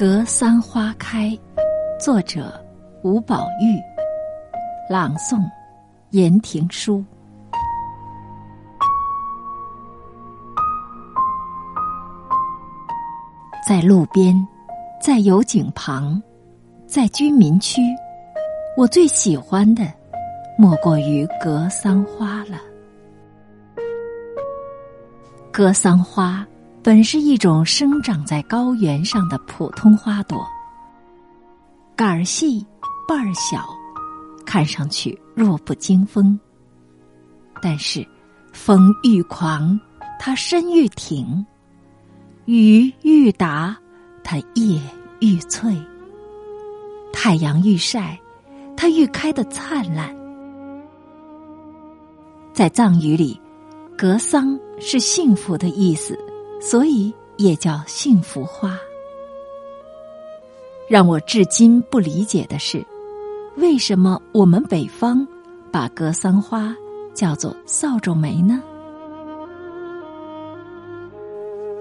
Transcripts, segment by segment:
格桑花开，作者吴宝玉，朗诵言情书。在路边，在油井旁，在居民区，我最喜欢的莫过于格桑花了。格桑花。本是一种生长在高原上的普通花朵，杆儿细，瓣儿小，看上去弱不禁风。但是，风愈狂，它身愈挺；雨愈大，它叶愈翠；太阳愈晒，它愈开的灿烂。在藏语里，“格桑”是幸福的意思。所以也叫幸福花。让我至今不理解的是，为什么我们北方把格桑花叫做扫帚梅呢？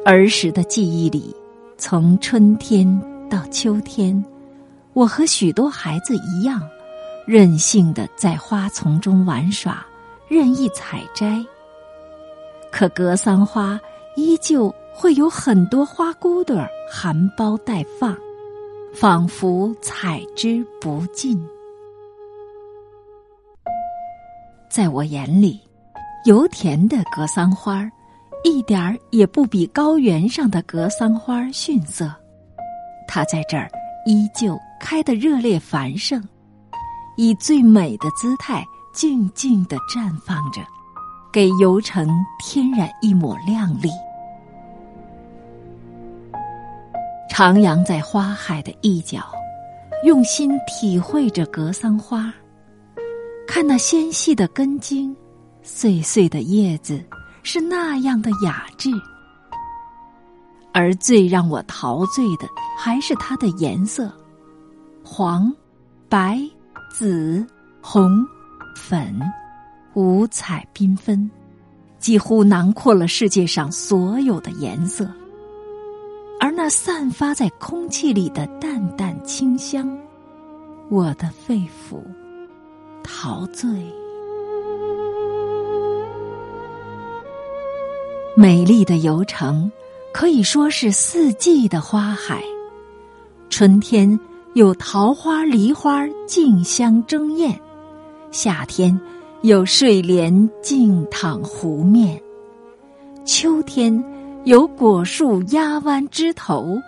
儿时的记忆里，从春天到秋天，我和许多孩子一样，任性的在花丛中玩耍，任意采摘。可格桑花。依旧会有很多花骨朵含苞待放，仿佛采之不尽。在我眼里，油田的格桑花一点儿也不比高原上的格桑花逊色。它在这儿依旧开得热烈繁盛，以最美的姿态静静的绽放着，给油城添染一抹亮丽。徜徉在花海的一角，用心体会着格桑花。看那纤细的根茎，碎碎的叶子，是那样的雅致。而最让我陶醉的，还是它的颜色：黄、白、紫、红、粉，五彩缤纷，几乎囊括了世界上所有的颜色。而那散发在空气里的淡淡清香，我的肺腑陶醉。美丽的游城可以说是四季的花海。春天有桃花、梨花竞相争艳，夏天有睡莲静躺湖面，秋天。有果树压弯枝头，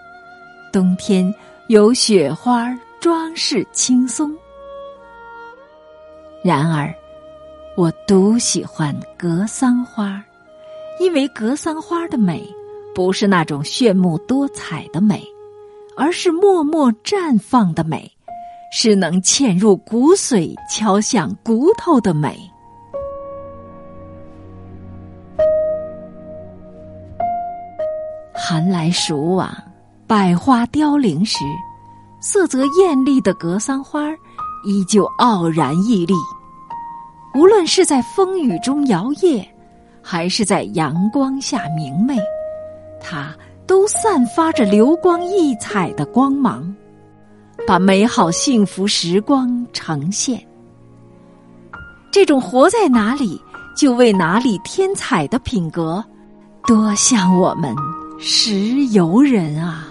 冬天有雪花装饰青松。然而，我独喜欢格桑花，因为格桑花的美不是那种炫目多彩的美，而是默默绽放的美，是能嵌入骨髓、敲响骨头的美。寒来暑往，百花凋零时，色泽艳丽的格桑花依旧傲然屹立。无论是在风雨中摇曳，还是在阳光下明媚，它都散发着流光溢彩的光芒，把美好幸福时光呈现。这种活在哪里就为哪里添彩的品格，多像我们。石油人啊！